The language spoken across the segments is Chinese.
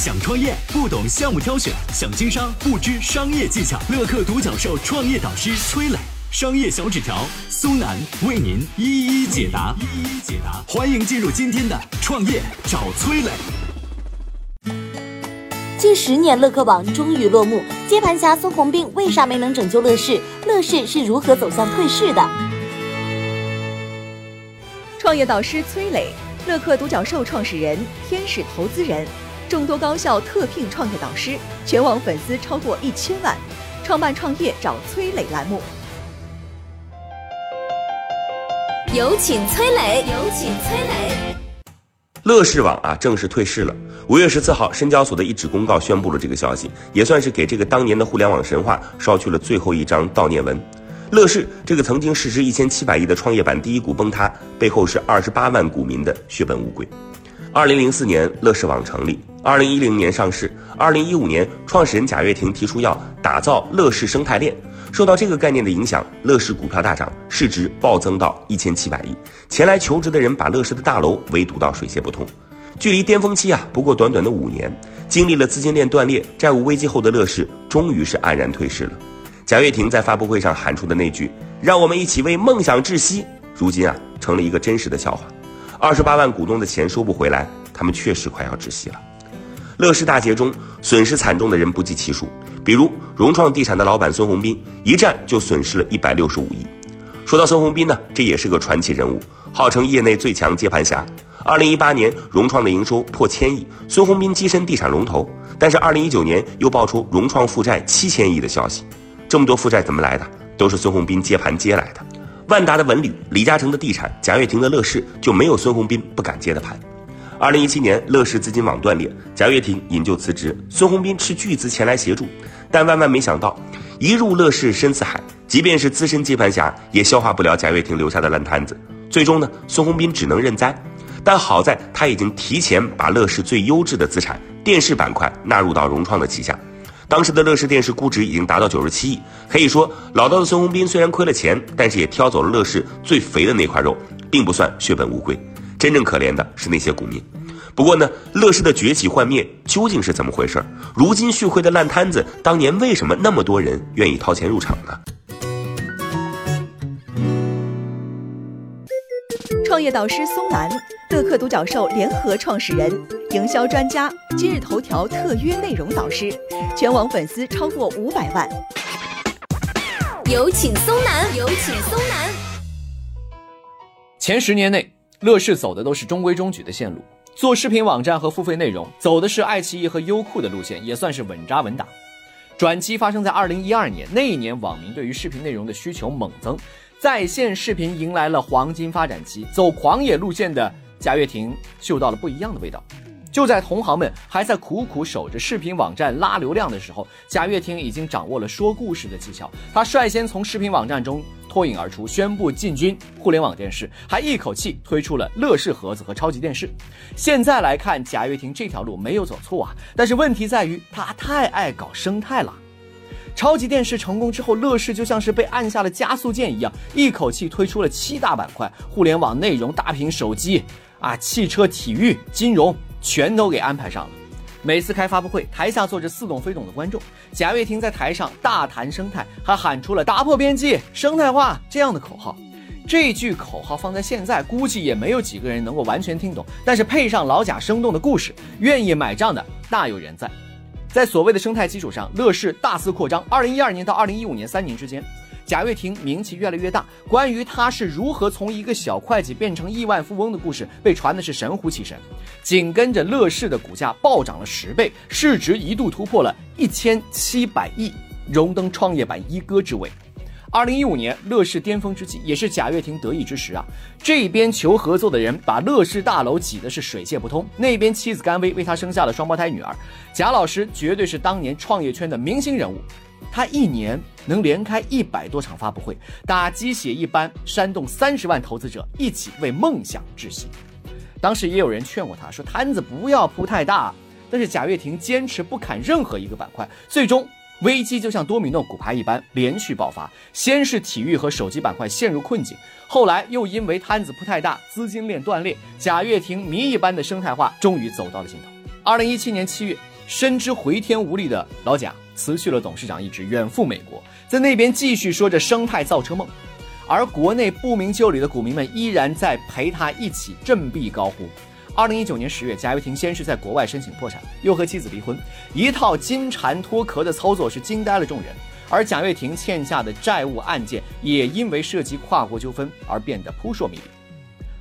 想创业不懂项目挑选，想经商不知商业技巧。乐客独角兽创业导师崔磊，商业小纸条苏南为您一一解答。一一解答，欢迎进入今天的创业找崔磊。近十年，乐客网终于落幕，接盘侠孙宏斌为啥没能拯救乐视？乐视是如何走向退市的？创业导师崔磊。乐客独角兽创始人、天使投资人，众多高校特聘创业导师，全网粉丝超过一千万。创办创业找崔磊栏目，有请崔磊，有请崔磊。乐视网啊，正式退市了。五月十四号，深交所的一纸公告宣布了这个消息，也算是给这个当年的互联网神话捎去了最后一张悼念文。乐视这个曾经市值一千七百亿的创业板第一股崩塌，背后是二十八万股民的血本无归。二零零四年，乐视网成立，二零一零年上市，二零一五年，创始人贾跃亭提出要打造乐视生态链。受到这个概念的影响，乐视股票大涨，市值暴增到一千七百亿。前来求职的人把乐视的大楼围堵到水泄不通。距离巅峰期啊，不过短短的五年，经历了资金链断裂、债务危机后的乐视，终于是黯然退市了。贾跃亭在发布会上喊出的那句“让我们一起为梦想窒息”，如今啊成了一个真实的笑话。二十八万股东的钱收不回来，他们确实快要窒息了。乐视大劫中损失惨重的人不计其数，比如融创地产的老板孙宏斌，一战就损失了一百六十五亿。说到孙宏斌呢，这也是个传奇人物，号称业内最强接盘侠。二零一八年融创的营收破千亿，孙宏斌跻身地产龙头，但是二零一九年又爆出融创负债七千亿的消息。这么多负债怎么来的？都是孙宏斌接盘接来的。万达的文旅、李嘉诚的地产、贾跃亭的乐视就没有孙宏斌不敢接的盘。二零一七年，乐视资金网断裂，贾跃亭引咎辞职，孙宏斌斥巨资前来协助，但万万没想到，一入乐视深似海，即便是资深接盘侠也消化不了贾跃亭留下的烂摊子。最终呢，孙宏斌只能认栽。但好在他已经提前把乐视最优质的资产电视板块纳入到融创的旗下。当时的乐视电视估值已经达到九十七亿，可以说老道的孙宏斌虽然亏了钱，但是也挑走了乐视最肥的那块肉，并不算血本无归。真正可怜的是那些股民。不过呢，乐视的崛起幻灭究竟是怎么回事？如今血亏的烂摊子，当年为什么那么多人愿意掏钱入场呢？创业导师松南，乐客独角兽联合创始人。营销专家，今日头条特约内容导师，全网粉丝超过五百万。有请松南，有请松南。前十年内，乐视走的都是中规中矩的线路，做视频网站和付费内容，走的是爱奇艺和优酷的路线，也算是稳扎稳打。转机发生在二零一二年，那一年网民对于视频内容的需求猛增，在线视频迎来了黄金发展期，走狂野路线的贾跃亭嗅到了不一样的味道。就在同行们还在苦苦守着视频网站拉流量的时候，贾跃亭已经掌握了说故事的技巧。他率先从视频网站中脱颖而出，宣布进军互联网电视，还一口气推出了乐视盒子和超级电视。现在来看，贾跃亭这条路没有走错啊，但是问题在于他太爱搞生态了。超级电视成功之后，乐视就像是被按下了加速键一样，一口气推出了七大板块：互联网、内容、大屏手机、啊汽车、体育、金融。全都给安排上了。每次开发布会，台下坐着似懂非懂的观众，贾跃亭在台上大谈生态，还喊出了“打破边际，生态化”这样的口号。这句口号放在现在，估计也没有几个人能够完全听懂。但是配上老贾生动的故事，愿意买账的大有人在。在所谓的生态基础上，乐视大肆扩张。二零一二年到二零一五年三年之间。贾跃亭名气越来越大，关于他是如何从一个小会计变成亿万富翁的故事被传的是神乎其神。紧跟着，乐视的股价暴涨了十倍，市值一度突破了一千七百亿，荣登创业板一哥之位。二零一五年，乐视巅峰之际，也是贾跃亭得意之时啊。这边求合作的人把乐视大楼挤得是水泄不通，那边妻子甘薇为他生下了双胞胎女儿。贾老师绝对是当年创业圈的明星人物。他一年能连开一百多场发布会，打鸡血一般煽动三十万投资者一起为梦想窒息。当时也有人劝过他说摊子不要铺太大，但是贾跃亭坚持不砍任何一个板块，最终危机就像多米诺骨牌一般连续爆发。先是体育和手机板块陷入困境，后来又因为摊子铺太大，资金链断裂，贾跃亭谜一般的生态化终于走到了尽头。二零一七年七月，深知回天无力的老贾辞去了董事长一职，远赴美国，在那边继续说着生态造车梦。而国内不明就里的股民们依然在陪他一起振臂高呼。二零一九年十月，贾跃亭先是在国外申请破产，又和妻子离婚，一套金蝉脱壳的操作是惊呆了众人。而贾跃亭欠下的债务案件也因为涉及跨国纠纷而变得扑朔迷离。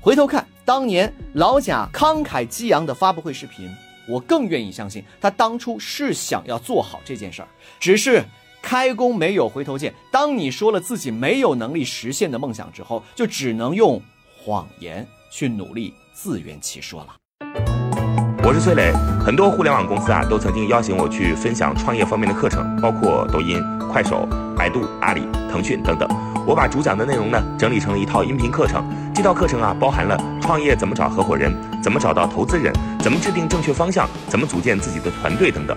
回头看当年老贾慷慨激昂的发布会视频，我更愿意相信他当初是想要做好这件事儿，只是。开弓没有回头箭。当你说了自己没有能力实现的梦想之后，就只能用谎言去努力自圆其说了。我是崔磊，很多互联网公司啊都曾经邀请我去分享创业方面的课程，包括抖音、快手、百度、阿里、腾讯等等。我把主讲的内容呢整理成了一套音频课程，这套课程啊包含了创业怎么找合伙人、怎么找到投资人、怎么制定正确方向、怎么组建自己的团队等等。